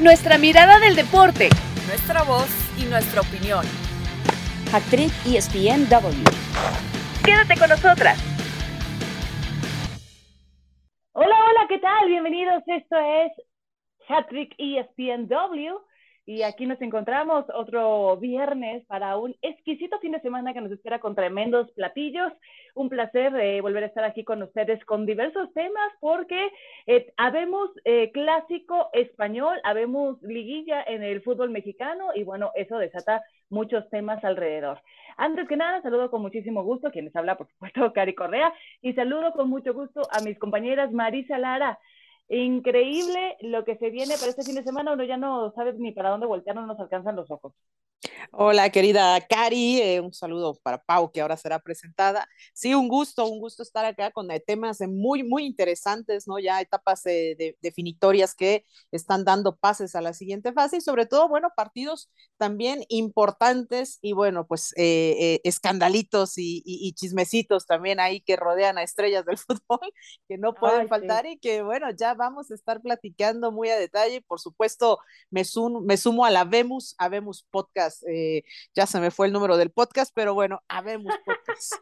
Nuestra mirada del deporte. Nuestra voz y nuestra opinión. Actriz ESPNW. Quédate con nosotras. Hola, hola, ¿qué tal? Bienvenidos. Esto es Hattrick ESPNW y aquí nos encontramos otro viernes para un exquisito fin de semana que nos espera con tremendos platillos. Un placer eh, volver a estar aquí con ustedes con diversos temas porque eh, habemos eh, clásico español, habemos liguilla en el fútbol mexicano y bueno, eso desata muchos temas alrededor. Antes que nada, saludo con muchísimo gusto, quienes habla, por supuesto, Cari Correa, y saludo con mucho gusto a mis compañeras Marisa Lara, Increíble lo que se viene para este fin de semana, uno ya no sabe ni para dónde voltear, no nos alcanzan los ojos. Hola, querida Cari, eh, un saludo para Pau, que ahora será presentada. Sí, un gusto, un gusto estar acá con eh, temas eh, muy, muy interesantes, ¿no? Ya etapas definitorias que están dando pases a la siguiente fase y sobre todo, bueno, partidos también importantes y bueno, pues escandalitos y, chismecitos también ahí que rodean a estrellas del fútbol, que no pueden faltar y que bueno, ya vamos a estar platicando muy a detalle. Por supuesto, me, sumo a la Vemos, a Vemos Podcast. Eh, ya se me fue el número del podcast, pero bueno, a Vemos Podcast.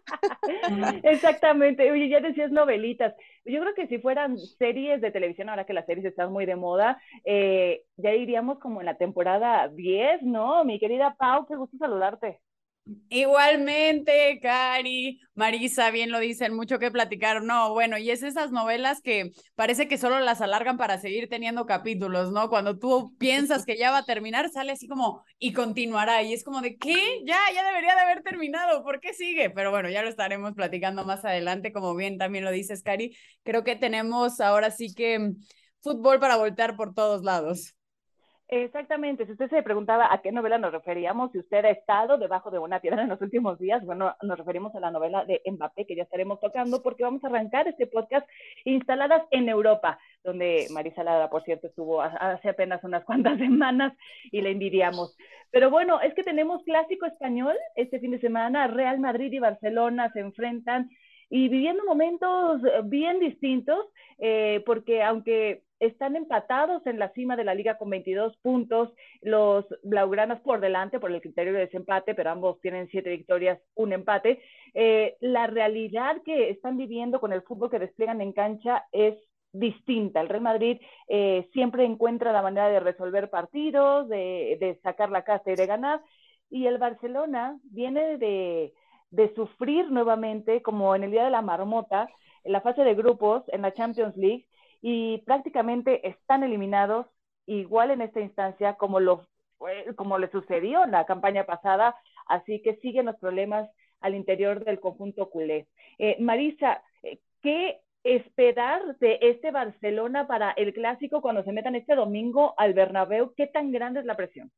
Exactamente. Oye, ya decías novelitas. Yo creo que si fueran series de televisión, ahora que las series están muy de moda, eh, ya iríamos como en la temporada 10, ¿no? Mi querida Pau, qué gusto saludarte. Igualmente, Cari, Marisa, bien lo dicen, mucho que platicar. No, bueno, y es esas novelas que parece que solo las alargan para seguir teniendo capítulos, ¿no? Cuando tú piensas que ya va a terminar, sale así como y continuará. Y es como de, ¿qué? Ya, ya debería de haber terminado, ¿por qué sigue? Pero bueno, ya lo estaremos platicando más adelante, como bien también lo dices, Cari. Creo que tenemos ahora sí que fútbol para voltear por todos lados. Exactamente, si usted se preguntaba a qué novela nos referíamos, si usted ha estado debajo de una piedra en los últimos días, bueno, nos referimos a la novela de Mbappé que ya estaremos tocando porque vamos a arrancar este podcast instaladas en Europa, donde Marisa Lara, por cierto, estuvo hace apenas unas cuantas semanas y le envidiamos. Pero bueno, es que tenemos clásico español este fin de semana, Real Madrid y Barcelona se enfrentan y viviendo momentos bien distintos, eh, porque aunque están empatados en la cima de la liga con 22 puntos, los blaugranas por delante por el criterio de desempate, pero ambos tienen siete victorias, un empate. Eh, la realidad que están viviendo con el fútbol que despliegan en cancha es distinta. El Real Madrid eh, siempre encuentra la manera de resolver partidos, de, de, sacar la casa y de ganar. Y el Barcelona viene de, de sufrir nuevamente, como en el día de la marmota, en la fase de grupos en la Champions League, y prácticamente están eliminados igual en esta instancia como lo como le sucedió en la campaña pasada, así que siguen los problemas al interior del conjunto culé. Eh, Marisa, eh, ¿qué esperar de este Barcelona para el clásico cuando se metan este domingo al Bernabéu? ¿Qué tan grande es la presión?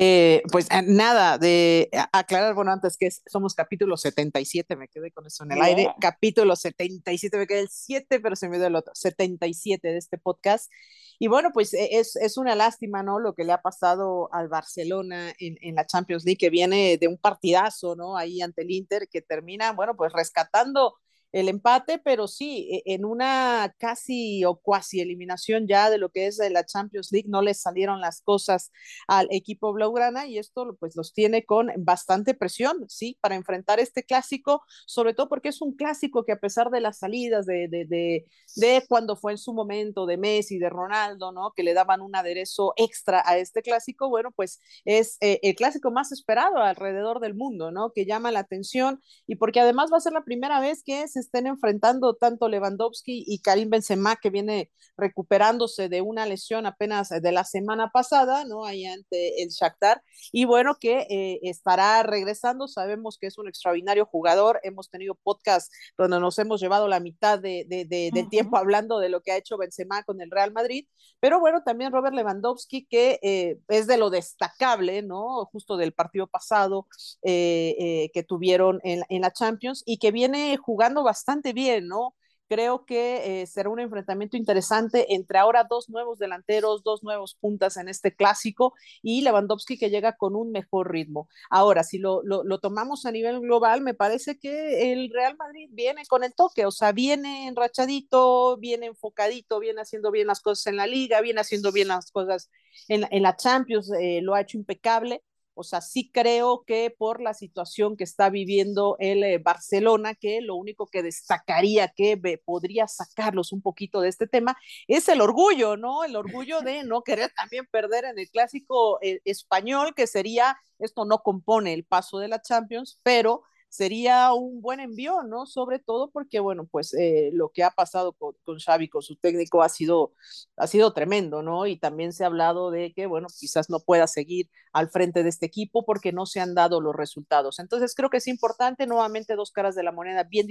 Eh, pues eh, nada, de aclarar, bueno, antes que somos capítulo 77, me quedé con eso en el aire, capítulo 77, me quedé el 7, pero se me dio el otro, 77 de este podcast. Y bueno, pues e, es, es una lástima, ¿no? Lo que le ha pasado al Barcelona en, en, la Champions League, que viene de un partidazo, ¿no? Ahí ante el Inter, que termina, bueno, pues rescatando el empate, pero sí, e, en una casi o cuasi eliminación ya de lo que es la Champions League, no les salieron las cosas al equipo blaugrana y esto pues los tiene con bastante presión, sí, para enfrentar este clásico, sobre todo porque es un clásico que a pesar de las salidas de, de, de, de cuando fue en su momento de Messi, de Ronaldo, ¿no? Que le daban un aderezo extra a este clásico, bueno, pues es eh, el clásico más esperado alrededor del mundo, ¿no? Que llama la atención y porque además va a ser la primera vez que es estén enfrentando tanto Lewandowski y Karim Benzema, que viene recuperándose de una lesión apenas de la semana pasada, ¿no? Ahí ante el Shakhtar, y bueno, que eh, estará regresando, sabemos que es un extraordinario jugador, hemos tenido podcast donde nos hemos llevado la mitad de, de, tiempo hablando de lo que ha hecho Benzema con el Real Madrid, pero bueno, también Robert Lewandowski, que eh, es de lo destacable, ¿no? Justo del partido pasado eh, que tuvieron en, en la Champions y que viene jugando bastante bien, ¿no? Creo que eh, será un enfrentamiento interesante entre ahora dos nuevos delanteros, dos nuevos puntas en este clásico y Lewandowski que llega con un mejor ritmo. Ahora, si lo, lo, tomamos a nivel global, me parece que el Real Madrid viene con el toque, o sea, viene enrachadito, viene enfocadito, viene haciendo bien las cosas en la liga, viene haciendo bien las cosas en, en la Champions, eh, lo ha hecho impecable o sea, sí creo que por la situación que está viviendo el eh, Barcelona, que lo único que destacaría que podría sacarlos un poquito de este tema es el orgullo, ¿no? El orgullo de no querer también perder en el clásico eh, español, que sería, esto no compone el paso de la Champions, pero sería un buen envío, ¿no? Sobre todo porque, bueno, pues eh, lo que ha pasado con, con, Xavi, con su técnico, ha sido, ha sido tremendo, ¿no? Y también se ha hablado de que, bueno, quizás no pueda seguir al frente de este equipo porque no se han dado los resultados. Entonces, creo que es importante, nuevamente, dos caras de la moneda bien,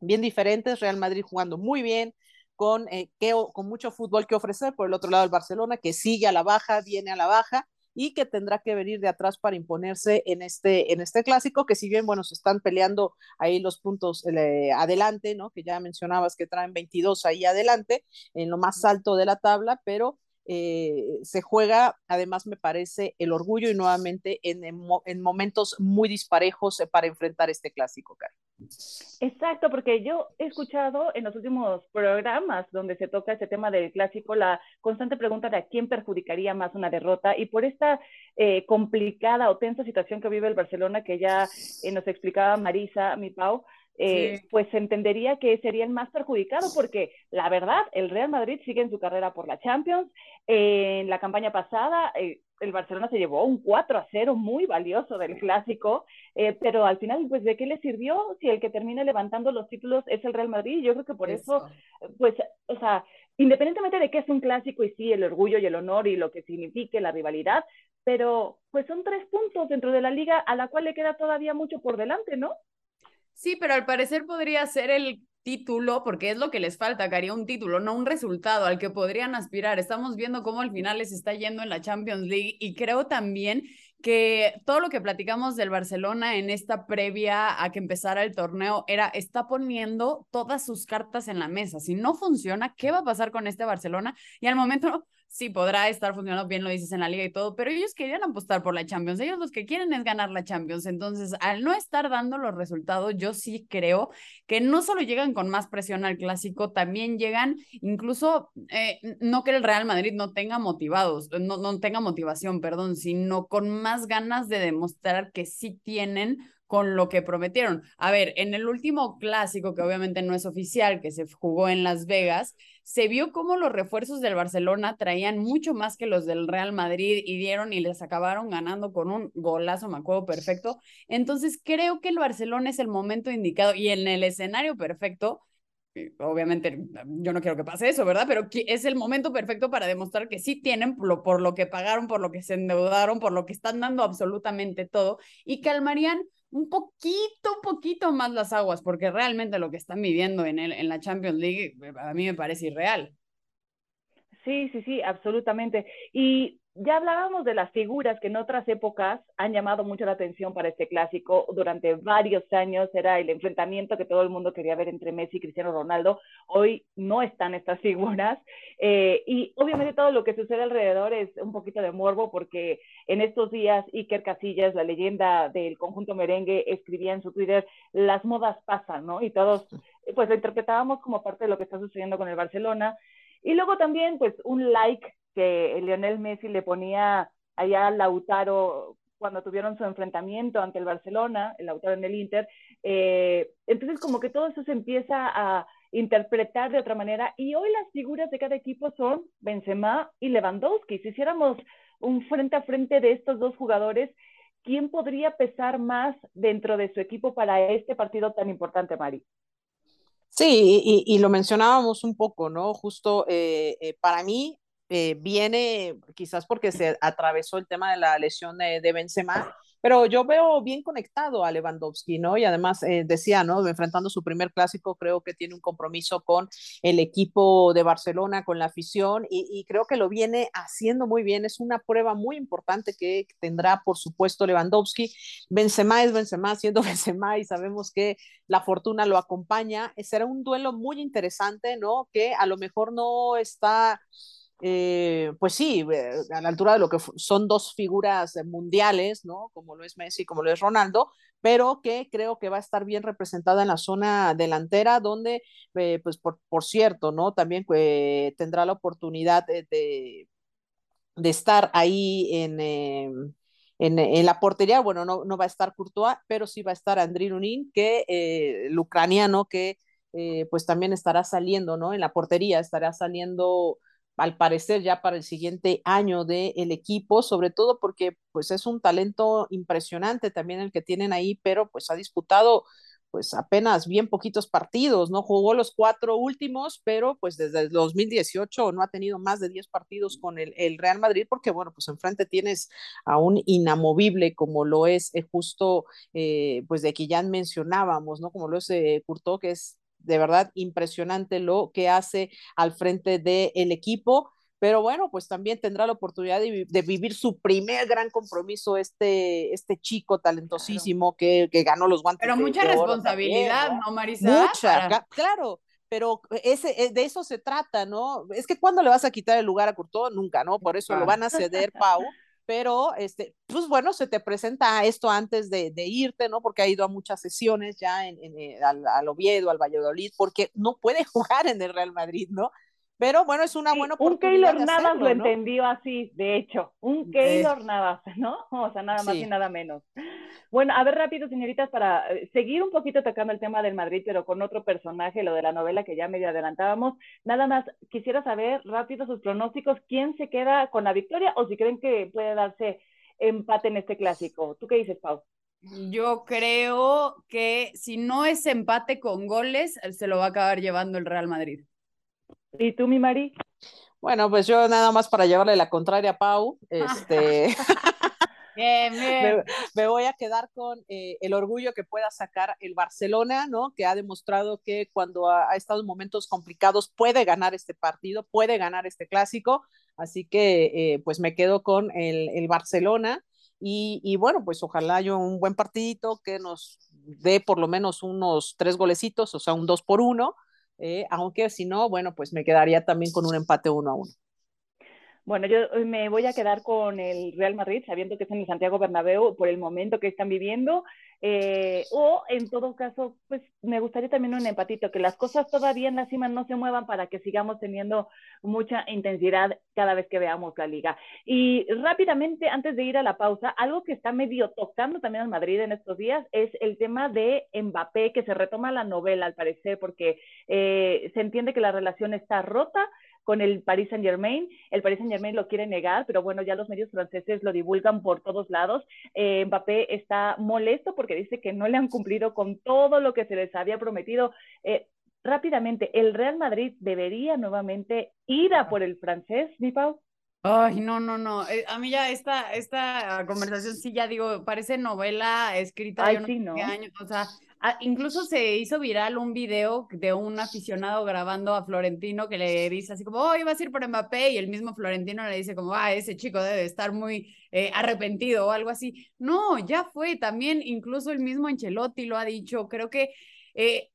bien diferentes, Real Madrid jugando muy bien, con, eh, con mucho fútbol que ofrecer, por el otro lado el Barcelona, que sigue a la baja, viene a la baja, y que tendrá que venir de atrás para imponerse en este, en este clásico, que si bien, bueno, se están peleando ahí los puntos eh, adelante, ¿no? Que ya mencionabas que traen 22 ahí adelante, en lo más alto de la tabla, pero eh, se juega, además me parece, el orgullo y nuevamente en, en, en momentos muy disparejos eh, para enfrentar este clásico, Cari. Exacto, porque yo he escuchado en los últimos programas donde se toca ese tema del clásico la constante pregunta de a quién perjudicaría más una derrota y por esta eh, complicada o tensa situación que vive el Barcelona que ya eh, nos explicaba Marisa, mi Pau, eh, sí. pues se entendería que sería el más perjudicado porque la verdad, el Real Madrid sigue en su carrera por la Champions. Eh, en la campaña pasada, eh, el Barcelona se llevó un 4 a 0 muy valioso del clásico, eh, pero al final, pues, ¿de qué le sirvió si el que termina levantando los títulos es el Real Madrid? Yo creo que por eso, eso pues, o sea, independientemente de que es un clásico y sí, el orgullo y el honor y lo que signifique la rivalidad, pero pues son tres puntos dentro de la liga a la cual le queda todavía mucho por delante, ¿no? Sí, pero al parecer podría ser el título, porque es lo que les falta, Cari, un título, no un resultado al que podrían aspirar. Estamos viendo cómo al final les está yendo en la Champions League y creo también que todo lo que platicamos del Barcelona en esta previa a que empezara el torneo era, está poniendo todas sus cartas en la mesa. Si no funciona, ¿qué va a pasar con este Barcelona? Y al momento sí podrá estar funcionando bien, lo dices en la liga y todo, pero ellos querían apostar por la Champions. Ellos los que quieren es ganar la Champions. Entonces, al no estar dando los resultados, yo sí creo que no solo llegan con más presión al clásico, también llegan incluso, eh, no que el Real Madrid no tenga motivados, no, no tenga motivación, perdón, sino con más ganas de demostrar que sí tienen con lo que prometieron. A ver, en el último clásico, que obviamente no es oficial, que se jugó en Las Vegas, se vio cómo los refuerzos del Barcelona traían mucho más que los del Real Madrid y dieron y les acabaron ganando con un golazo, me acuerdo perfecto. Entonces creo que el Barcelona es el momento indicado y en el escenario perfecto obviamente yo no quiero que pase eso, ¿verdad? Pero es el momento perfecto para demostrar que sí tienen lo, por lo, que pagaron, por lo que se endeudaron, por lo que están dando absolutamente todo y calmarían un poquito, un poquito más las aguas, porque realmente lo que están viviendo en, el, en la Champions League eh, a mí me parece irreal. Sí, sí, sí, absolutamente. Y ya hablábamos de las figuras que en otras épocas han llamado mucho la atención para este clásico. Durante varios años era el enfrentamiento que todo el mundo quería ver entre Messi y Cristiano Ronaldo. Hoy no están estas figuras. Eh, y obviamente todo lo que sucede alrededor es un poquito de morbo porque en estos días Iker Casillas, la leyenda del conjunto merengue, escribía en su Twitter, las modas pasan, ¿no? Y todos pues lo interpretábamos como parte de lo que está sucediendo con el Barcelona. Y luego también, pues, un like que Lionel Messi le ponía allá a Lautaro cuando tuvieron su enfrentamiento ante el Barcelona, el Lautaro en el Inter. Eh, entonces, como que todo eso se empieza a interpretar de otra manera. Y hoy las figuras de cada equipo son Benzema y Lewandowski. Si hiciéramos un frente a frente de estos dos jugadores, ¿quién podría pesar más dentro de su equipo para este partido tan importante, Mari? Sí, y, lo mencionábamos un poco, ¿no? Justo eh, eh, para mí eh, viene quizás porque se atravesó el tema de la lesión de, de Benzema, pero yo veo bien conectado a Lewandowski, ¿no? Y además eh, decía, ¿no? Enfrentando su primer clásico, creo que tiene un compromiso con el equipo de Barcelona, con la afición, y, y creo que lo viene haciendo muy bien. Es una prueba muy importante que tendrá, por supuesto, Lewandowski. Benzema es Benzema, siendo Benzema, y sabemos que la fortuna lo acompaña. Será un duelo muy interesante, ¿no? Que a lo mejor no está eh, pues sí, eh, a la altura de lo que son dos figuras mundiales, ¿no? Como lo es Messi, como lo es Ronaldo, pero que creo que va a estar bien representada en la zona delantera, donde, eh, pues por, cierto, ¿no? También tendrá la oportunidad de, de, estar ahí en, en, en, la portería. Bueno, no, no va a estar Courtois, pero sí va a estar Andriy Lunin, que el ucraniano que pues también estará saliendo, ¿no? En la portería estará saliendo al parecer ya para el siguiente año del el equipo, sobre todo porque pues es un talento impresionante también el que tienen ahí, pero pues ha disputado pues apenas bien poquitos partidos, ¿no? Jugó los cuatro últimos, pero pues desde el 2018 no ha tenido más de 10 partidos con el, el Real Madrid, porque bueno, pues enfrente tienes a un inamovible como lo es eh, justo, eh, pues de que ya mencionábamos, ¿no? Como lo es eh, que es de verdad impresionante lo que hace al frente del equipo. Pero bueno, pues también tendrá la oportunidad de, de, vivir su primer gran compromiso este, este chico talentosísimo que, que, ganó los guantes. Pero mucha responsabilidad, también, ¿no, Marisa? Mucha, Para... claro pero ese, eh, de eso se trata, ¿no? Es que cuando le vas a quitar el lugar a Courtois, nunca, ¿no? Por eso lo van a ceder, Pau, pero este, pues bueno, se te presenta esto antes de, irte, ¿no? Porque ha ido a muchas sesiones ya en, en, en al, al, Oviedo, al Valladolid, porque no puede jugar en el Real Madrid, ¿no? Pero bueno, es una buena oportunidad. Un Keylor Navas lo ¿no? entendió así, de hecho, un Keylor de... Navas, ¿no? O sea, nada más sí. y nada menos. Bueno, a ver rápido, señoritas, para eh, seguir un poquito tocando el tema del Madrid, pero con otro personaje, lo de la novela que ya medio adelantábamos. Nada más, quisiera saber rápido sus pronósticos, quién se queda con la victoria o si creen que puede darse empate en este clásico. ¿Tú qué dices, Pau? Yo creo que si no es empate con goles, se lo va a acabar llevando el Real Madrid. ¿Y tú, mi Mari? Bueno, pues yo nada más para llevarle la contraria a Pau, este... bien, bien. Me, me, voy a quedar con eh, el orgullo que pueda sacar el Barcelona, ¿no? Que ha demostrado que cuando ha, ha, estado en momentos complicados puede ganar este partido, puede ganar este clásico. Así que, eh, pues me quedo con el, el Barcelona. Y, y, bueno, pues ojalá yo un buen partidito que nos dé por lo menos unos tres golecitos, o sea, un dos por uno eh, aunque si no, bueno, pues me quedaría también con un empate uno a uno. Bueno, yo me voy a quedar con el Real Madrid, sabiendo que es en el Santiago Bernabéu por el momento que están viviendo. Eh, o en todo caso, pues me gustaría también un empatito, que las cosas todavía en la cima no se muevan para que sigamos teniendo mucha intensidad cada vez que veamos la liga. Y rápidamente, antes de ir a la pausa, algo que está medio tocando también al Madrid en estos días es el tema de Mbappé, que se retoma la novela al parecer, porque eh, se entiende que la relación está rota con el Paris Saint Germain. El Paris Saint Germain lo quiere negar, pero bueno, ya los medios franceses lo divulgan por todos lados. Eh, Mbappé está molesto porque dice que no le han cumplido con todo lo que se les había prometido. Eh, rápidamente, ¿el Real Madrid debería nuevamente ir a por el francés, mi Pau? Ay, no, no, no. Eh, a mí ya esta, esta conversación sí ya digo, parece novela escrita Ay, de sí, ¿no? años. O sea, Ah, incluso se hizo viral un video de un aficionado grabando a Florentino que le dice así como, oh, ibas a ir por Mbappé y el mismo Florentino le dice como, ah, ese chico debe estar muy eh, arrepentido o algo así. No, ya fue, también incluso el mismo Ancelotti lo ha dicho, creo que eh,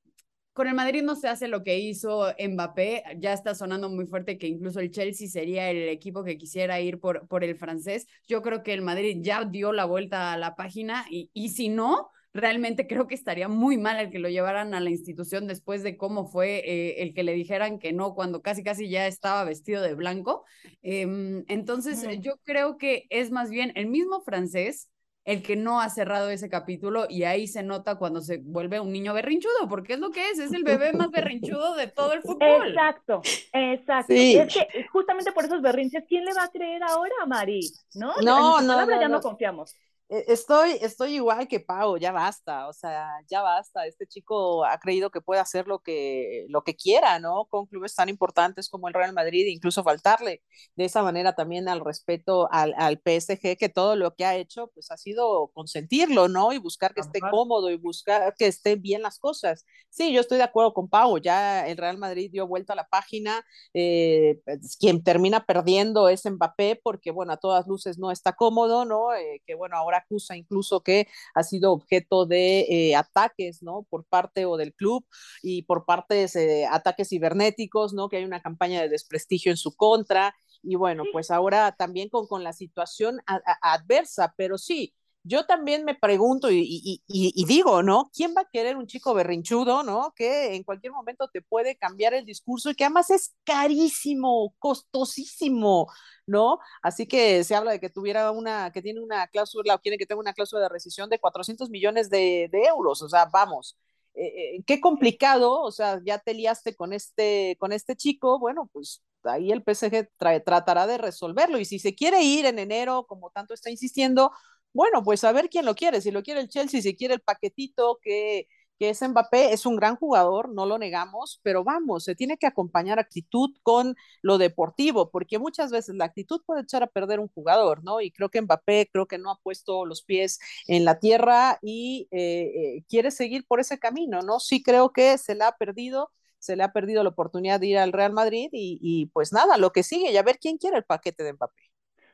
con el Madrid no se hace lo que hizo Mbappé, ya está sonando muy fuerte que incluso el Chelsea sería el equipo que quisiera ir por, por el francés. Yo creo que el Madrid ya dio la vuelta a la página y, y si no, realmente creo que estaría muy mal el que lo llevaran a la institución después de cómo fue eh, el que le dijeran que no cuando casi casi ya estaba vestido de blanco. Eh, entonces, mm. yo creo que es más bien el mismo francés el que no ha cerrado ese capítulo y ahí se nota cuando se vuelve un niño berrinchudo, porque es lo que es, es el bebé más berrinchudo de todo el fútbol. Exacto, exacto. Sí. Es que justamente por esos berrinches, ¿quién le va a creer ahora a Mari? ¿No? No, en no, palabra no, ya no no confiamos. E, estoy, estoy igual que Pau, ya basta, o sea, ya basta. Este chico ha creído que puede hacer lo que, lo que quiera, ¿no? Con clubes tan importantes como el Real Madrid, incluso faltarle de esa manera también al respeto al, al PSG, que todo lo que ha hecho, pues ha sido consentirlo, ¿no? Y buscar que esté cómodo y buscar que estén bien las cosas. Sí, yo estoy de acuerdo con Pau, ya el Real Madrid dio vuelta a la página, eh, pues, quien termina perdiendo es Mbappé, porque bueno, a todas luces no está cómodo, ¿no? Eh, que bueno, ahora acusa incluso que ha sido objeto de eh, ataques, ¿no? Por parte o del club y por parte de ataques cibernéticos, ¿no? Que hay una campaña de desprestigio en su contra. Y bueno, pues ahora también con, con la situación adversa, pero sí, yo también me pregunto y, digo, ¿no? ¿Quién va a querer un chico berrinchudo, ¿no? Que en cualquier momento te puede cambiar el discurso y que además es carísimo, costosísimo, ¿no? Así que se habla de que tuviera una, que tiene una cláusula o quiere que tenga una cláusula de rescisión de 400 millones de, euros, o sea, vamos. Eh, eh, qué complicado, o sea, ya te liaste con este, con este chico, bueno, pues ahí el PSG tratará de resolverlo y si se quiere ir en enero, como tanto está insistiendo, bueno, pues a ver quién lo quiere, si lo quiere el Chelsea, si quiere el paquetito que, es Mbappé, es un gran jugador, no lo negamos, pero vamos, se tiene que acompañar actitud con lo deportivo, porque muchas veces la actitud puede echar a perder un jugador, ¿no? Y creo que Mbappé creo que no ha puesto los pies en la tierra y eh, eh, quiere seguir por ese camino, ¿no? Sí creo que se la ha perdido, se le ha perdido la oportunidad de ir al Real Madrid y, y pues nada, lo que sigue, y a ver quién quiere el paquete de Mbappé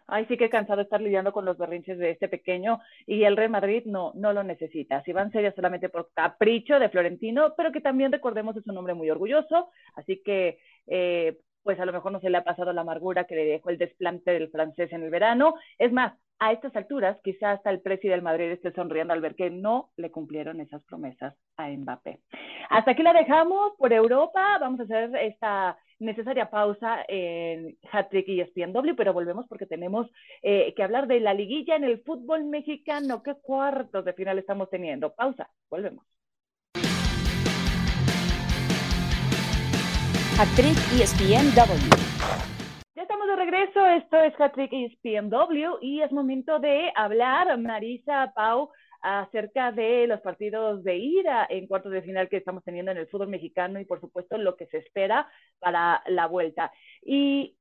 ay, sí que cansado de estar lidiando con los berrinches de este pequeño y el Real Madrid no, no lo necesita. Si van seria solamente por capricho de Florentino, pero que también recordemos es un hombre muy orgulloso, así que eh, pues a lo mejor no se le ha pasado la amargura que le dejó el desplante del francés en el verano. Es más, a estas alturas, quizá hasta el presidente del Madrid esté sonriendo al ver que no le cumplieron esas promesas a Mbappé. Hasta aquí la dejamos por Europa. Vamos a hacer esta necesaria pausa en Hattrick y ESPNW, pero volvemos porque tenemos eh, que hablar de la liguilla en el fútbol mexicano. ¿Qué cuartos de final estamos teniendo? Pausa, volvemos. Hattrick ESPNW. Ya estamos de regreso, esto es Hattrick ESPNW y es momento de hablar, Marisa, Pau, acerca de los partidos de ida en cuartos de final que estamos teniendo en el fútbol mexicano y por supuesto lo que se espera para la vuelta. Y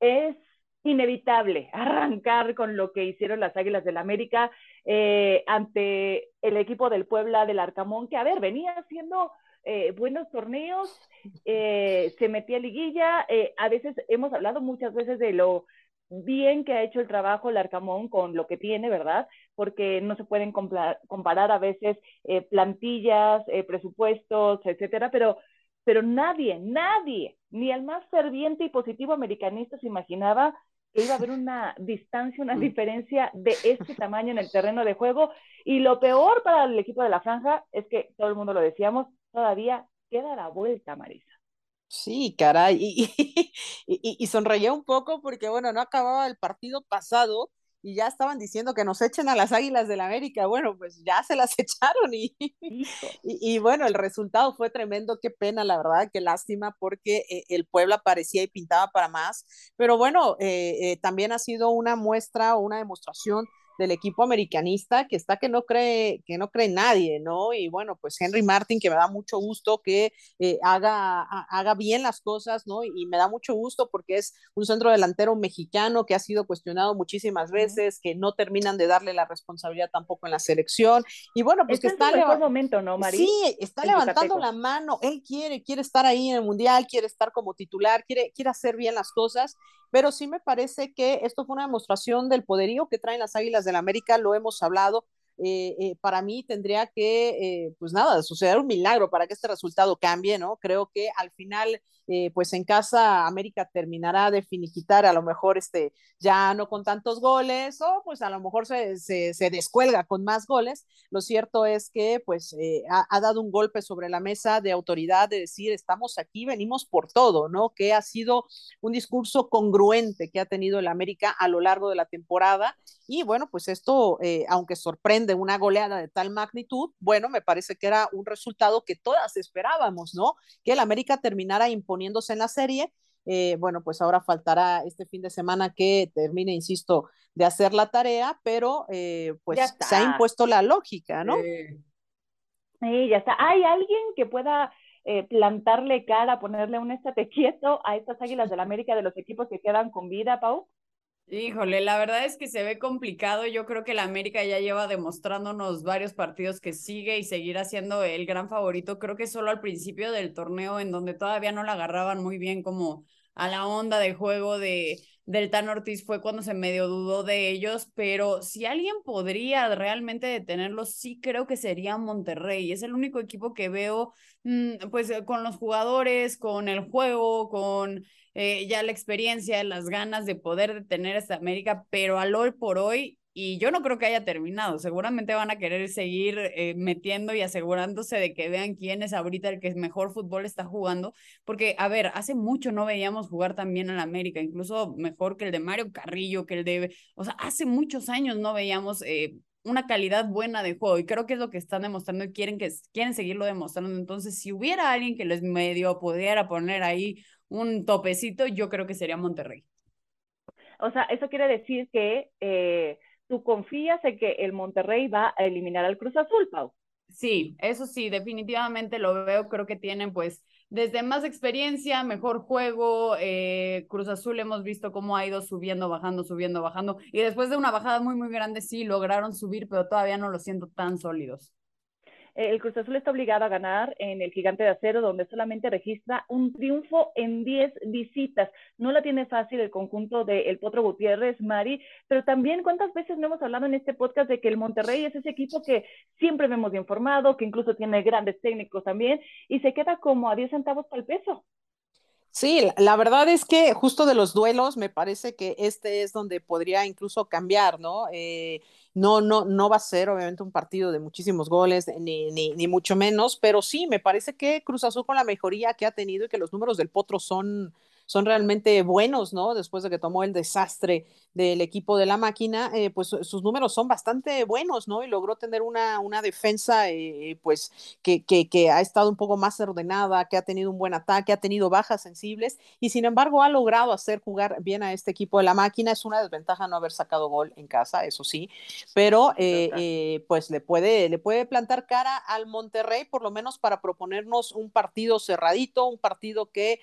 es inevitable arrancar con lo que hicieron las Águilas del América eh, ante el equipo del Puebla del Arcamón, que a ver, venía haciendo eh, buenos torneos, eh, se metía liguilla, a veces hemos hablado muchas veces de lo bien que ha hecho el trabajo el Arcamón con lo que tiene, ¿verdad? Porque no se pueden comparar a veces eh, plantillas, eh, presupuestos, etcétera, pero, pero nadie, nadie, ni el más ferviente y positivo americanista se imaginaba que iba a haber una distancia, una diferencia de este tamaño en el terreno de juego. Y lo peor para el equipo de la franja es que todo el mundo lo decíamos, todavía queda la vuelta, Marisa. Sí, caray, y, y, y, sonreía un poco porque, bueno, no acababa el partido pasado y ya estaban diciendo que nos echen a las Águilas del la América. Bueno, pues ya se las echaron y, y, bueno, el resultado fue tremendo. Qué pena, la verdad, qué lástima porque eh, el Puebla parecía y pintaba para más. Pero bueno, eh, eh, también ha sido una muestra o una demostración del equipo americanista que está que no cree que no cree nadie, ¿no? Y bueno, pues Henry Martin que me da mucho gusto que eh, haga, haga bien las cosas, ¿no? Y, me da mucho gusto porque es un centro delantero mexicano que ha sido cuestionado muchísimas veces, que no terminan de darle la responsabilidad tampoco en la selección y bueno, pues que está en momento, ¿no, María? Sí, está levantando la mano, él quiere, quiere estar ahí en el mundial, quiere estar como titular, quiere, quiere hacer bien las cosas, pero sí me parece que esto fue una demostración del poderío que traen las Águilas del América, lo hemos hablado, eh, eh, para mí tendría que, eh, pues nada, suceder un milagro para que este resultado cambie, ¿no? Creo que al final eh, pues en casa América terminará de finiquitar a lo mejor este, ya no con tantos goles o pues a lo mejor se, se, descuelga con más goles. Lo cierto es que pues eh, ha, dado un golpe sobre la mesa de autoridad de decir estamos aquí, venimos por todo, ¿no? Que ha sido un discurso congruente que ha tenido el América a lo largo de la temporada y bueno, pues esto, eh, aunque sorprende una goleada de tal magnitud, bueno, me parece que era un resultado que todas esperábamos, ¿no? Que el América terminara imponiendo poniéndose en la serie. Eh, bueno, pues ahora faltará este fin de semana que termine, insisto, de hacer la tarea, pero eh, pues se ha impuesto la lógica, ¿no? Sí, ya está. ¿Hay alguien que pueda eh, plantarle cara, ponerle un estate quieto a estas águilas del América de los equipos que quedan con vida, Pau? Híjole, la verdad es que se ve complicado. Yo creo que la América ya lleva demostrándonos varios partidos que sigue y seguirá siendo el gran favorito. Creo que solo al principio del torneo, en donde todavía no la agarraban muy bien como a la onda de juego de del Tan Ortiz fue cuando se medio dudó de ellos, pero si alguien podría realmente detenerlos, sí creo que sería Monterrey. Es el único equipo que veo, mm, pues, con los jugadores, con el juego, con eh, ya la experiencia, las ganas de poder detener a esta América, pero al hoy por hoy y yo no creo que haya terminado. Seguramente van a querer seguir eh, metiendo y asegurándose de que vean quién es ahorita el que mejor fútbol está jugando, porque, a ver, hace mucho no veíamos jugar tan bien en América, incluso mejor que el de Mario Carrillo, que el de, o sea, hace muchos años no veíamos eh, una calidad buena de juego y creo que es lo que están demostrando y quieren, que, quieren seguirlo demostrando. Entonces, si hubiera alguien que les medio pudiera poner ahí un topecito, yo creo que sería Monterrey. O sea, eso quiere decir que... Eh tú confías en que el Monterrey va a eliminar al Cruz Azul, Pau. Sí, eso sí, definitivamente lo veo. Creo que tienen pues desde más experiencia, mejor juego. Eh, Cruz Azul hemos visto cómo ha ido subiendo, bajando, subiendo, bajando. Y después de una bajada muy, muy grande, sí, lograron subir, pero todavía no lo siento tan sólidos. El Cruz Azul está obligado a ganar en el Gigante de Acero, donde solamente registra un triunfo en 10 visitas. No la tiene fácil el conjunto de El Potro Gutiérrez, Mari, pero también cuántas veces no hemos hablado en este podcast de que el Monterrey es ese equipo que siempre vemos informado, que incluso tiene grandes técnicos también, y se queda como a 10 centavos para el peso. Sí, la verdad es que justo de los duelos me parece que este es donde podría incluso cambiar, ¿no? Eh, no, no, no va a ser obviamente un partido de muchísimos goles, ni, ni, ni, mucho menos, pero sí, me parece que Cruz Azul con la mejoría que ha tenido y que los números del Potro son, son realmente buenos, ¿no? Después de que tomó el desastre del equipo de la máquina, eh, pues sus números son bastante buenos, ¿no? Y logró tener una, una defensa, eh, pues, que, que, que, ha estado un poco más ordenada, que ha tenido un buen ataque, ha tenido bajas sensibles y sin embargo ha logrado hacer jugar bien a este equipo de la máquina. Es una desventaja no haber sacado gol en casa, eso sí, pero eh, pues le puede, le puede plantar cara al Monterrey, por lo menos para proponernos un partido cerradito, un partido que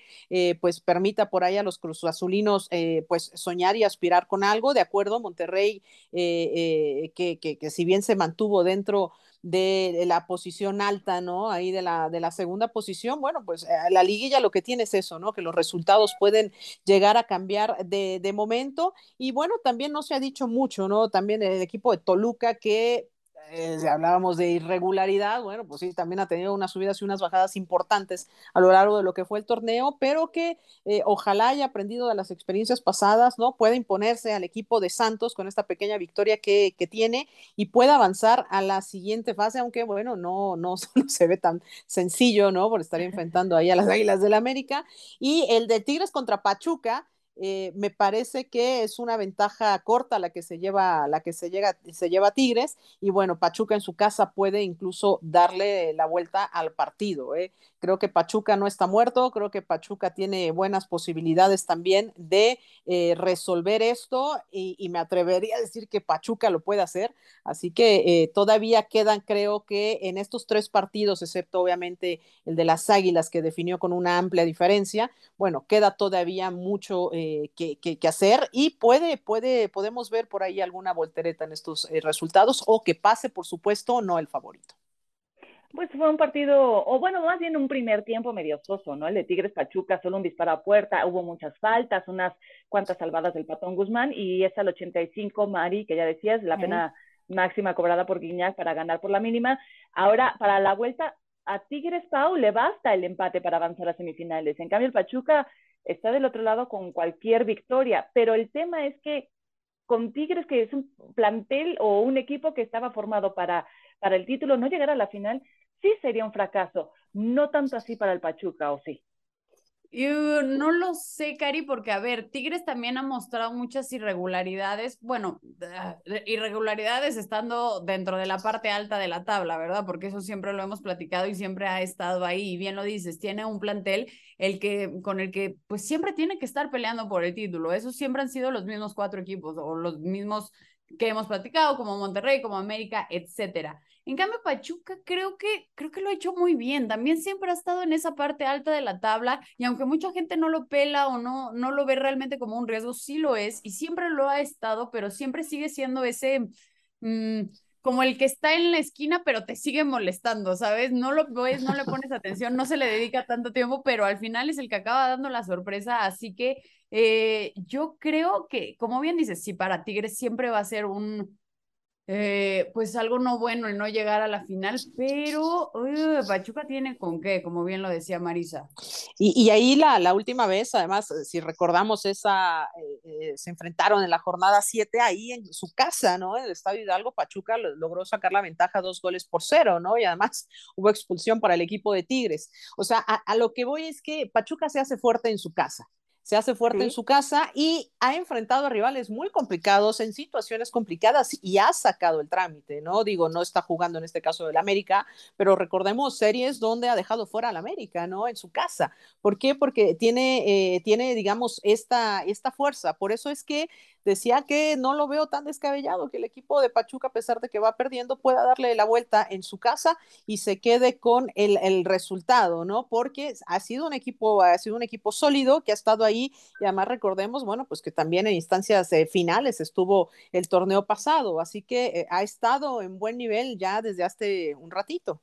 pues permite por ahí a los cruzazulinos eh, pues soñar y aspirar con algo, de acuerdo, Monterrey, eh, eh, que, que, que, si bien se mantuvo dentro de la posición alta, ¿no? Ahí de la, de la segunda posición, bueno, pues la liguilla lo que tiene es eso, ¿no? Que los resultados pueden llegar a cambiar de, de momento. Y bueno, también no se ha dicho mucho, ¿no? También el equipo de Toluca que eh, hablábamos de irregularidad, bueno, pues sí, también ha tenido unas subidas y unas bajadas importantes a lo largo de lo que fue el torneo, pero que eh, ojalá haya aprendido de las experiencias pasadas, ¿no? Pueda imponerse al equipo de Santos con esta pequeña victoria que, que tiene y pueda avanzar a la siguiente fase, aunque bueno, no, no, se ve tan sencillo, ¿no? Por estar enfrentando ahí a las Águilas del América. Y el de Tigres contra Pachuca, eh, me parece que es una ventaja corta la que se lleva, la que se llega, se lleva Tigres, y bueno, Pachuca en su casa puede incluso darle la vuelta al partido. ¿eh? Creo que Pachuca no está muerto, creo que Pachuca tiene buenas posibilidades también de eh, resolver esto, y, me atrevería a decir que Pachuca lo puede hacer. Así que eh, todavía quedan, creo que en estos tres partidos, excepto obviamente el de las Águilas, que definió con una amplia diferencia, bueno, queda todavía mucho eh, que, que, hacer y puede, puede, podemos ver por ahí alguna voltereta en estos resultados o que pase, por supuesto, no el favorito. Pues fue un partido, o bueno, más bien un primer tiempo medio soso, ¿no? El de Tigres Pachuca, solo un disparo a puerta, hubo muchas faltas, unas cuantas salvadas del Patón Guzmán, y es al 85, Mari, que ya decías, la pena máxima cobrada por Guiñac para ganar por la mínima. Ahora, para la vuelta, a Tigres Pau le basta el empate para avanzar a semifinales. En cambio, el Pachuca está del otro lado con cualquier victoria, pero el tema es que con Tigres, que es un plantel o un equipo que estaba formado para, para el título, no llegar a la final, sí sería un fracaso, no tanto así para el Pachuca, ¿o sí? no lo sé, Cari, porque a ver, Tigres también ha mostrado muchas irregularidades, bueno, ah, irregularidades estando dentro de la parte alta de la tabla, ¿verdad? Porque eso siempre lo hemos platicado y siempre ha estado ahí, y bien lo dices, tiene un plantel el que, con el que pues siempre tiene que estar peleando por el título, esos siempre han sido los mismos cuatro equipos o los mismos que hemos platicado, como Monterrey, como América, etcétera. En cambio, Pachuca creo que, creo que lo ha hecho muy bien. También siempre ha estado en esa parte alta de la tabla y aunque mucha gente no lo pela o no, no lo ve realmente como un riesgo, sí lo es y siempre lo ha estado, pero siempre sigue siendo ese... Mm, como el que está en la esquina, pero te sigue molestando, ¿sabes? No lo ves, no le pones atención, no se le dedica tanto tiempo, pero al final es el que acaba dando la sorpresa. Así que eh, yo creo que, como bien dices, sí, para Tigres siempre va a ser un, eh, pues algo no bueno el no llegar a la final, pero Pachuca tiene con qué, como bien lo decía Marisa. Y, ahí la, la, última vez, además, eh, si recordamos esa, eh, se enfrentaron en la jornada 7 ahí en su casa, ¿no? En el Estadio Hidalgo, Pachuca logró sacar la ventaja dos goles por cero, ¿no? Y además hubo expulsión para el equipo de Tigres. O sea, a lo que voy es que Pachuca se hace fuerte en su casa se hace fuerte en su casa y ha enfrentado a rivales muy complicados en situaciones complicadas y ha sacado el trámite, ¿no? Digo, no está jugando en este caso del América, pero recordemos series donde ha dejado fuera al América, ¿no? En su casa. ¿Por qué? Porque tiene, eh, tiene digamos, esta, esta fuerza. Por eso es que decía que no lo veo tan descabellado que el equipo de Pachuca, a pesar de que va perdiendo, pueda darle la vuelta en su casa y se quede con el, el resultado, ¿no? Porque ha sido un equipo, ha sido un equipo sólido que ha estado ahí y además recordemos, bueno, pues que también en instancias eh, finales estuvo el torneo pasado, así que eh, ha estado en buen nivel ya desde hace un ratito.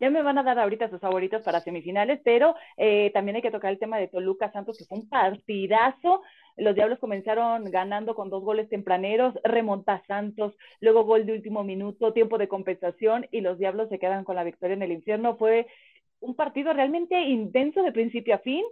Ya me van a dar ahorita sus favoritos para semifinales, pero eh, también hay que tocar el tema de Toluca Santos, que fue un partidazo. Los Diablos comenzaron ganando con dos goles tempraneros, remonta Santos, luego gol de último minuto, tiempo de compensación y los Diablos se quedan con la victoria en el infierno. Fue un partido realmente intenso de principio a fin.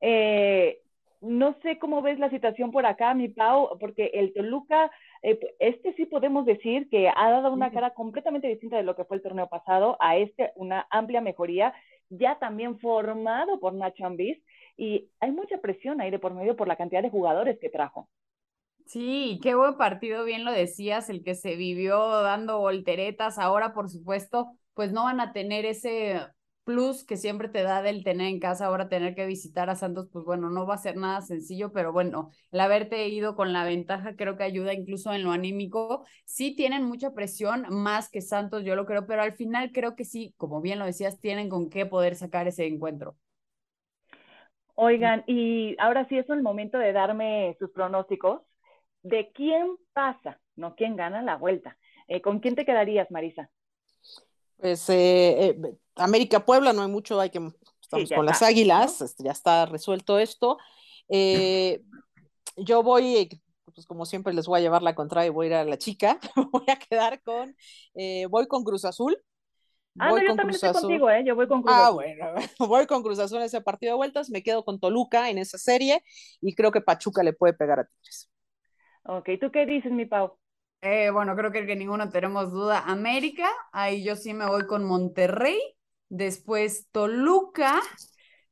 Eh, no sé cómo ves la situación por acá, mi Pau, porque el Toluca, este sí podemos decir que ha dado una cara completamente distinta de lo que fue el torneo pasado, a este una amplia mejoría, ya también formado por Nacho Ambiz, y hay mucha presión ahí de por medio por la cantidad de jugadores que trajo. Sí, qué buen partido, bien lo decías, el que se vivió dando volteretas, ahora por supuesto, pues no van a tener ese plus que siempre te da del tener en casa, ahora tener que visitar a Santos, pues bueno, no va a ser nada sencillo, pero bueno, el haberte ido con la ventaja creo que ayuda incluso en lo anímico. Sí tienen mucha presión, más que Santos, yo lo creo, pero al final creo que sí, como bien lo decías, tienen con qué poder sacar ese encuentro. Oigan, y ahora sí es el momento de darme sus pronósticos de quién pasa, no quién gana la vuelta. Eh, ¿Con quién te quedarías, Marisa? Pues eh, eh, América Puebla, no hay mucho, hay que estamos con las águilas, este, ya está resuelto esto. Eh, yo voy, pues como siempre les voy a llevar la contraria y voy a ir a la chica, voy a quedar con, voy con Cruz Azul. Ah, voy no, yo con Cruz Azul. contigo, ¿eh? Yo voy con Cruz ah, Azul. Ah, bueno, voy con Cruz Azul en ese partido de vueltas, me quedo con Toluca en esa serie y creo que Pachuca le puede pegar a Tigres. Ok, ¿tú qué dices, mi Pau? Eh, bueno, creo que, que ninguno tenemos duda. América, ahí yo sí me voy con Monterrey. Después Toluca.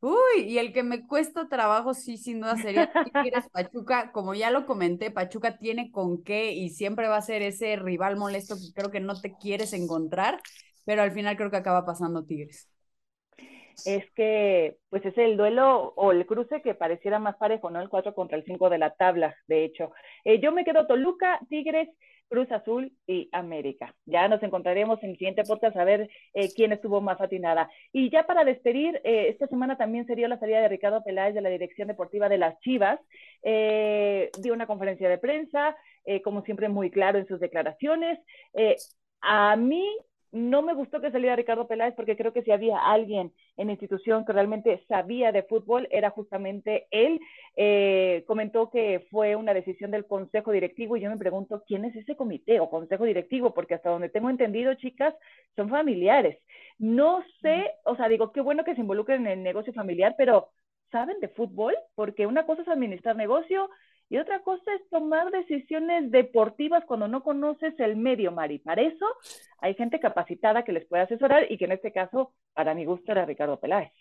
Uy, y el que me cuesta trabajo, sí, sin duda sería Tigres Pachuca. Como ya lo comenté, Pachuca tiene con qué y siempre va a ser ese rival molesto que creo que no te quieres encontrar, pero al final creo que acaba pasando Tigres es que pues es el duelo o el cruce que pareciera más parejo, ¿no? El 4 contra el 5 de la tabla, de hecho. Eh, yo me quedo Toluca, Tigres, Cruz Azul y América. Ya nos encontraremos en el siguiente podcast a ver eh, quién estuvo más atinada. Y ya para despedir, eh, esta semana también sería la salida de Ricardo Peláez de la Dirección Deportiva de las Chivas. dio una conferencia de prensa, como siempre muy claro en sus declaraciones. a mí no me gustó que saliera Ricardo Peláez porque creo que si había alguien en la institución que realmente sabía de fútbol, era justamente él. Eh, comentó que fue una decisión del consejo directivo y yo me pregunto quién es ese comité o consejo directivo, porque hasta donde tengo entendido, chicas, son familiares. No sé, o sea, digo, qué bueno que se involucren en el negocio familiar, pero ¿saben de fútbol? Porque una cosa es administrar negocio y otra cosa es tomar decisiones deportivas cuando no conoces el medio, Mari. Para eso hay gente capacitada que les puede asesorar y que en este caso, para mi gusto, era Ricardo Peláez.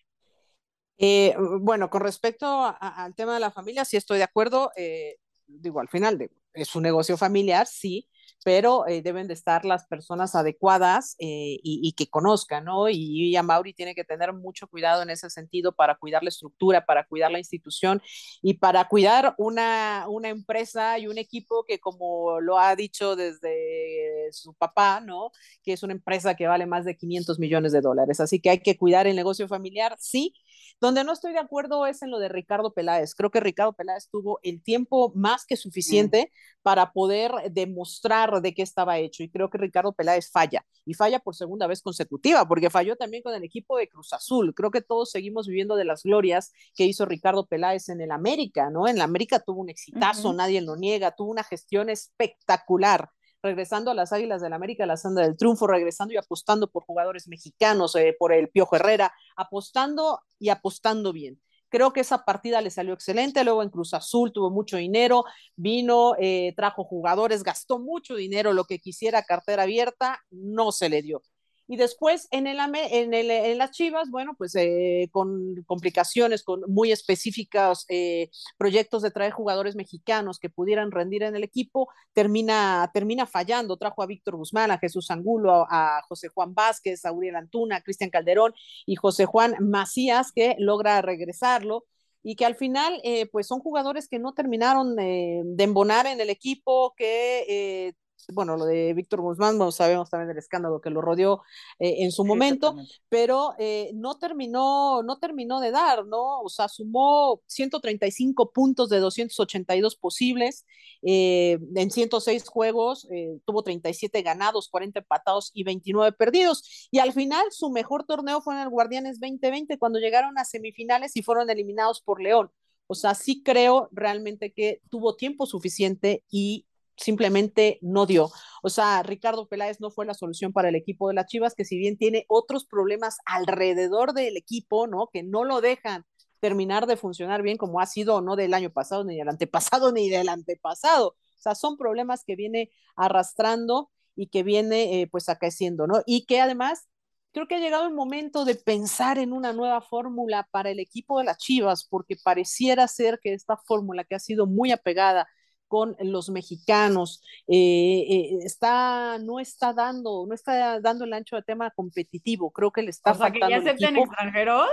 Eh, bueno, con respecto al tema de la familia, sí estoy de acuerdo. Eh, digo, al final es un negocio familiar, sí, pero eh, deben de estar las personas adecuadas eh, y, que conozcan, ¿no? Y, y Mauri tiene que tener mucho cuidado en ese sentido para cuidar la estructura, para cuidar la institución y para cuidar una, una empresa y un equipo que, como lo ha dicho desde su papá, ¿no? Que es una empresa que vale más de 500 millones de dólares. Así que hay que cuidar el negocio familiar, sí, donde no estoy de acuerdo es en lo de Ricardo Peláez. Creo que Ricardo Peláez tuvo el tiempo más que suficiente para poder demostrar de qué estaba hecho. Y creo que Ricardo Peláez falla. Y falla por segunda vez consecutiva, porque falló también con el equipo de Cruz Azul. Creo que todos seguimos viviendo de las glorias que hizo Ricardo Peláez en el América, ¿no? En la América tuvo un exitazo, nadie lo niega, tuvo una gestión espectacular regresando a las Águilas del América, la senda del triunfo, regresando y apostando por jugadores mexicanos, eh, por el Piojo Herrera, apostando y apostando bien. Creo que esa partida le salió excelente. Luego en Cruz Azul tuvo mucho dinero, vino, eh, trajo jugadores, gastó mucho dinero, lo que quisiera cartera abierta, no se le dio. Y después en, el, en, el, en las Chivas, bueno, pues eh, con complicaciones, con muy específicas, eh, proyectos de traer jugadores mexicanos que pudieran rendir en el equipo, termina, termina fallando. Trajo a Víctor Guzmán, a Jesús Angulo, a José Juan Vázquez, a Uriel Antuna, a Cristian Calderón y José Juan Macías, que logra regresarlo y que al final eh, pues son jugadores que no terminaron de embonar en el equipo, que bueno, lo de Víctor Guzmán, bueno, sabemos también del escándalo que lo rodeó eh, en su momento, pero eh, no terminó, no terminó de dar, ¿no? O sea, sumó 135 puntos de 282 posibles eh, en 106 juegos, tuvo 37 ganados, 40 empatados y 29 perdidos. Y al final su mejor torneo fue en el Guardianes 2020, cuando llegaron a semifinales y fueron eliminados por León. O sea, sí creo realmente que tuvo tiempo suficiente y simplemente no dio. O sea, Ricardo Peláez no fue la solución para el equipo de las Chivas, que si bien tiene otros problemas alrededor del equipo, ¿no? Que no lo dejan terminar de funcionar bien como ha sido no del año pasado, ni del antepasado, ni del antepasado. O sea, son problemas que viene arrastrando y que viene eh, pues acaeciendo, ¿no? Y que además creo que ha llegado el momento de pensar en una nueva fórmula para el equipo de las Chivas, porque pareciera ser que esta fórmula que ha sido muy apegada con los mexicanos, eh, eh, está, no está dando, no está dando el ancho de tema competitivo, creo que le está o sea, que ya acepten extranjeros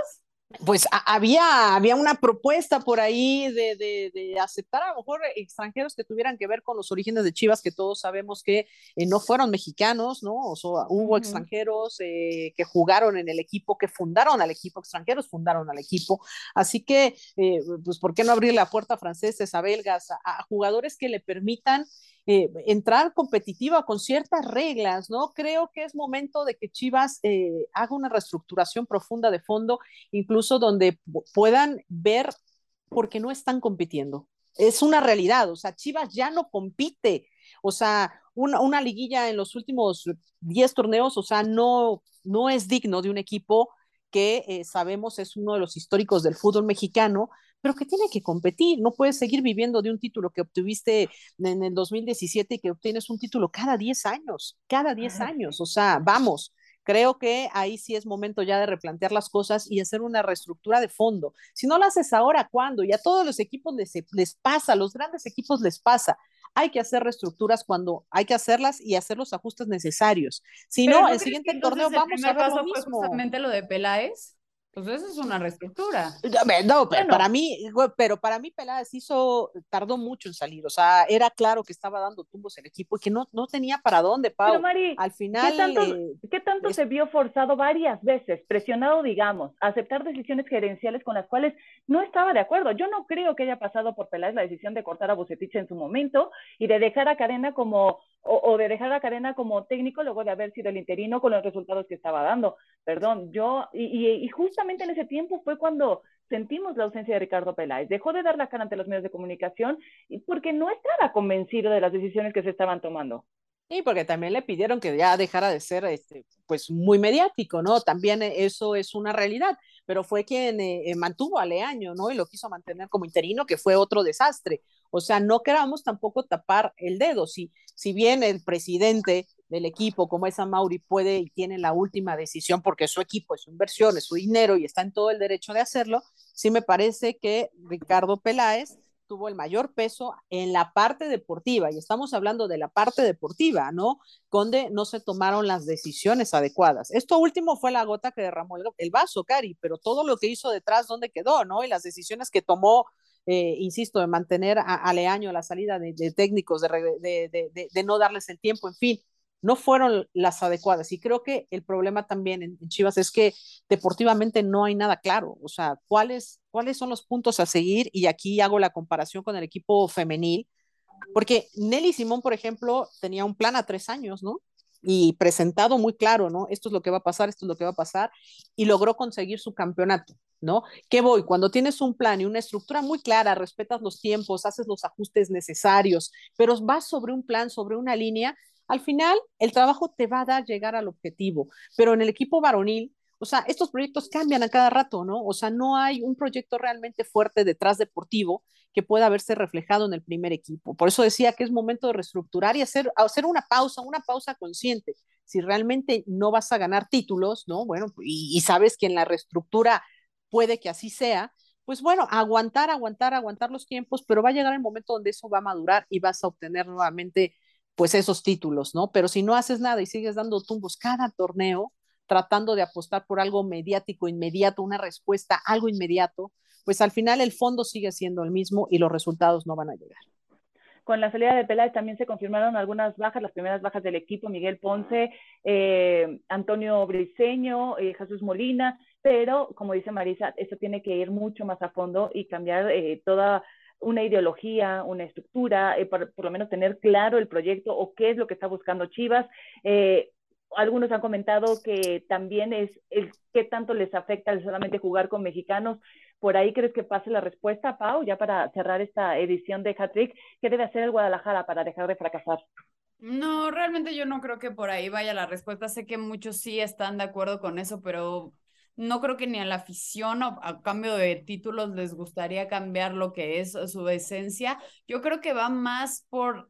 pues había, había una propuesta por ahí de, de, aceptar a lo mejor extranjeros que tuvieran que ver con los orígenes de Chivas, que todos sabemos que eh, no fueron mexicanos, ¿no? O sea, hubo extranjeros eh, que jugaron en el equipo, que fundaron al equipo, extranjeros fundaron al equipo. Así que, eh, pues, ¿por qué no abrir la puerta a franceses, a belgas, a jugadores que le permitan eh, entrar competitiva con ciertas reglas, ¿no? Creo que es momento de que Chivas eh, haga una reestructuración profunda de fondo, incluso donde puedan ver por qué no están compitiendo. Es una realidad, o sea, Chivas ya no compite, o sea, una, liguilla en los últimos 10 torneos, o sea, no, no es digno de un equipo que eh, sabemos es uno de los históricos del fútbol mexicano, pero que tiene que competir, no puedes seguir viviendo de un título que obtuviste en el 2017 y que obtienes un título cada 10 años, cada 10 años, o sea, vamos, creo que ahí sí es momento ya de replantear las cosas y hacer una reestructura de fondo. Si no lo haces ahora, ¿cuándo? Y a todos los equipos les, les pasa, a los grandes equipos les pasa. Hay que hacer reestructuras cuando hay que hacerlas y hacer los ajustes necesarios. Si no, el siguiente torneo vamos a ver lo mismo. justamente lo de Peláez? Pues eso es una reestructura. No, pero para mí, pero para mí Peláez hizo, tardó mucho en salir, o sea, era claro que estaba dando tumbos el equipo y que no, no tenía para dónde, Pau. Mari, Al final... ¿Qué tanto, eh, ¿qué tanto se vio forzado varias veces, presionado, digamos, a aceptar decisiones gerenciales con las cuales no estaba de acuerdo? Yo no creo que haya pasado por Peláez la decisión de cortar a Bucetich en su momento y de dejar a Cadena como o, de dejar a Cadena como técnico luego de haber sido el interino con los resultados que estaba dando. Perdón, yo, y, y, justamente en ese tiempo fue cuando sentimos la ausencia de Ricardo Peláez. Dejó de dar la cara ante los medios de comunicación porque no estaba convencido de las decisiones que se estaban tomando. Y porque también le pidieron que ya dejara de ser este, pues muy mediático, ¿no? También eso es una realidad, pero fue quien eh, eh, mantuvo a Leaño, ¿no? Y lo quiso mantener como interino, que fue otro desastre. O sea, no queramos tampoco tapar el dedo. Si, si bien el presidente del equipo, como esa Mauri, puede y tiene la última decisión porque su equipo, es su inversión, es su dinero y está en todo el derecho de hacerlo, sí me parece que Ricardo Peláez tuvo el mayor peso en la parte deportiva, y estamos hablando de la parte deportiva, ¿no? Donde no se tomaron las decisiones adecuadas. Esto último fue la gota que derramó el, vaso, Cari, pero todo lo que hizo detrás, ¿dónde quedó, no? Y las decisiones que tomó eh, insisto, de mantener a, a, Leaño la salida de, técnicos, de, no darles el tiempo, en fin, no fueron las adecuadas. Y creo que el problema también en, Chivas es que deportivamente no hay nada claro. O sea, ¿cuáles, ¿cuáles son los puntos a seguir? Y aquí hago la comparación con el equipo femenil, porque Nelly Simón, por ejemplo, tenía un plan a tres años, ¿no? Y presentado muy claro, ¿no? Esto es lo que va a pasar, esto es lo que va a pasar, y logró conseguir su campeonato, ¿no? ¿Qué voy? Cuando tienes un plan y una estructura muy clara, respetas los tiempos, haces los ajustes necesarios, pero vas sobre un plan, sobre una línea, al final el trabajo te va a dar llegar al objetivo, pero en el equipo varonil, o sea, estos proyectos cambian a cada rato, ¿no? O sea, no hay un proyecto realmente fuerte detrás deportivo que pueda verse reflejado en el primer equipo. Por eso decía que es momento de reestructurar y hacer, hacer una pausa, una pausa consciente. Si realmente no vas a ganar títulos, ¿no? Bueno, y, y sabes que en la reestructura puede que así sea, pues bueno, aguantar, aguantar, aguantar los tiempos, pero va a llegar el momento donde eso va a madurar y vas a obtener nuevamente pues esos títulos, ¿no? Pero si no haces nada y sigues dando tumbos cada torneo, tratando de apostar por algo mediático, inmediato, una respuesta, algo inmediato, pues al final el fondo sigue siendo el mismo y los resultados no van a llegar. Con la salida de Peláez también se confirmaron algunas bajas, las primeras bajas del equipo, Miguel Ponce, eh, Antonio Briceño, eh, Jesús Molina, pero como dice Marisa, eso tiene que ir mucho más a fondo y cambiar eh, toda una ideología, una estructura, eh, por, lo menos tener claro el proyecto o qué es lo que está buscando Chivas. Eh, algunos han comentado que también es el qué tanto les afecta solamente jugar con mexicanos. Por ahí crees que pase la respuesta, Pau, ya para cerrar esta edición de Hat-Trick. ¿Qué debe hacer el Guadalajara para dejar de fracasar? No, realmente yo no creo que por ahí vaya la respuesta. Sé que muchos sí están de acuerdo con eso, pero no creo que ni a la afición o a cambio de títulos les gustaría cambiar lo que es su esencia. Yo creo que va más por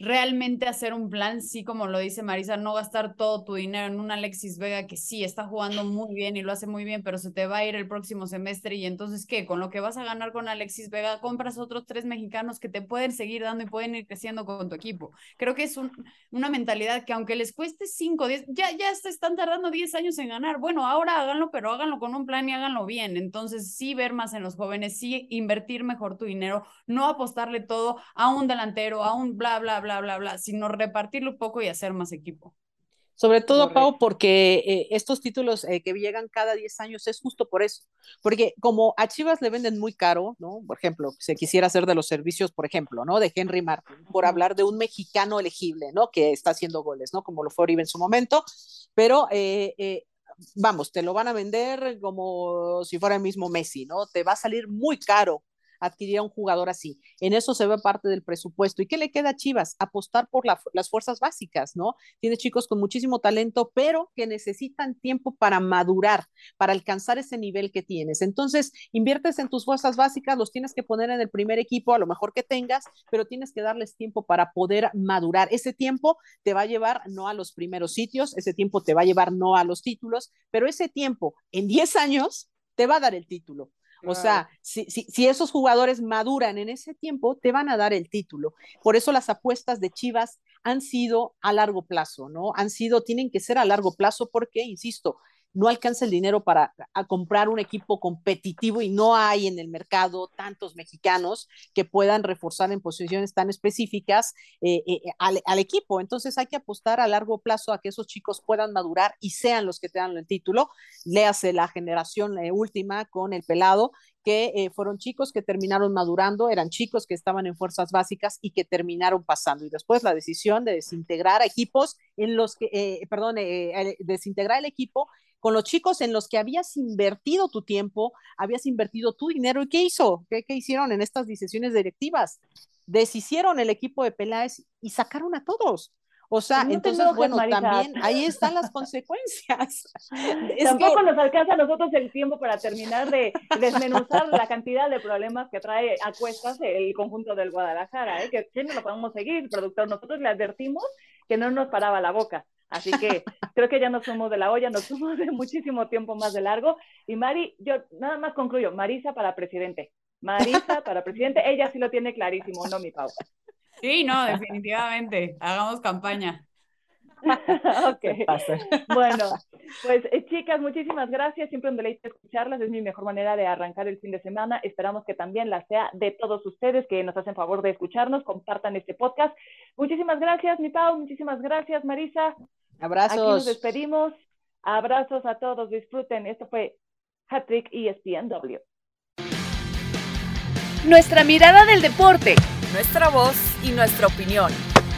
realmente hacer un plan, sí, como lo dice Marisa, no gastar todo tu dinero en un Alexis Vega que sí está jugando muy bien y lo hace muy bien, pero se te va a ir el próximo semestre y entonces, ¿qué? Con lo que vas a ganar con Alexis Vega, compras otros tres mexicanos que te pueden seguir dando y pueden ir creciendo con tu equipo. Creo que es una mentalidad que aunque les cueste cinco, diez, ya, ya están tardando diez años en ganar. Bueno, ahora háganlo, pero háganlo con un plan y háganlo bien. Entonces, sí ver más en los jóvenes, sí invertir mejor tu dinero, no apostarle todo a un delantero, a un bla, bla, bla bla, bla, bla, sino repartirlo un poco y hacer más equipo. Sobre todo, Pau, porque eh, estos títulos eh, que llegan cada 10 años es justo por eso. Porque como a Chivas le venden muy caro, ¿no? Por ejemplo, se quisiera hacer de los servicios, por ejemplo, ¿no? De Henry Martin, por hablar de un mexicano elegible, ¿no? Que está haciendo goles, ¿no? Como lo fue Oribe en su momento. Pero, eh, vamos, te lo van a vender como si fuera el mismo Messi, ¿no? Te va a salir muy caro adquirir a un jugador así. En eso se ve parte del presupuesto. ¿Y qué le queda a Chivas? Apostar por las fuerzas básicas, ¿no? Tiene chicos con muchísimo talento, pero que necesitan tiempo para madurar, para alcanzar ese nivel que tienes. Entonces, inviertes en tus fuerzas básicas, los tienes que poner en el primer equipo, a lo mejor que tengas, pero tienes que darles tiempo para poder madurar. Ese tiempo te va a llevar no a los primeros sitios, ese tiempo te va a llevar no a los títulos, pero ese tiempo en 10 años te va a dar el título. O sea, si, si, si, esos jugadores maduran en ese tiempo, te van a dar el título. Por eso las apuestas de Chivas han sido a largo plazo, ¿no? Han sido, tienen que ser a largo plazo porque, insisto, no alcanza el dinero para comprar un equipo competitivo y no hay en el mercado tantos mexicanos que puedan reforzar en posiciones tan específicas eh, eh, al, al, equipo. Entonces hay que apostar a largo plazo a que esos chicos puedan madurar y sean los que te dan el título. Léase la generación eh, última con el pelado que eh, fueron chicos que terminaron madurando, eran chicos que estaban en fuerzas básicas y que terminaron pasando. Y después la decisión de desintegrar equipos en los que, eh, perdón, eh, desintegrar el equipo con los chicos en los que habías invertido tu tiempo, habías invertido tu dinero. ¿Y qué hizo? ¿Qué, qué hicieron en estas decisiones directivas? Deshicieron el equipo de Peláez y sacaron a todos. O sea, entonces, bueno, también ahí están las consecuencias. Tampoco nos alcanza a nosotros el tiempo para terminar de desmenuzar la cantidad de problemas que trae a cuestas el conjunto del Guadalajara, ¿eh? que, no lo podemos seguir, productor. Nosotros le advertimos que no nos paraba la boca. Así que creo que ya nos somos de la olla, nos somos de muchísimo tiempo más de largo. Y Mari, yo nada más concluyo, Marisa para presidente. Marisa para presidente, ella sí lo tiene clarísimo, no mi Pau. Sí, no, definitivamente. Hagamos campaña. ok. Bueno, pues eh, chicas, muchísimas gracias. Siempre un deleite escucharlas. Es mi mejor manera de arrancar el fin de semana. Esperamos que también la sea de todos ustedes que nos hacen favor de escucharnos. Compartan este podcast. Muchísimas gracias, mi Pau. Muchísimas gracias, Marisa. Abrazos. Aquí nos despedimos. Abrazos a todos. Disfruten. Esto fue Hattrick ESPNW. Nuestra mirada del deporte. Nuestra voz y nuestra opinión.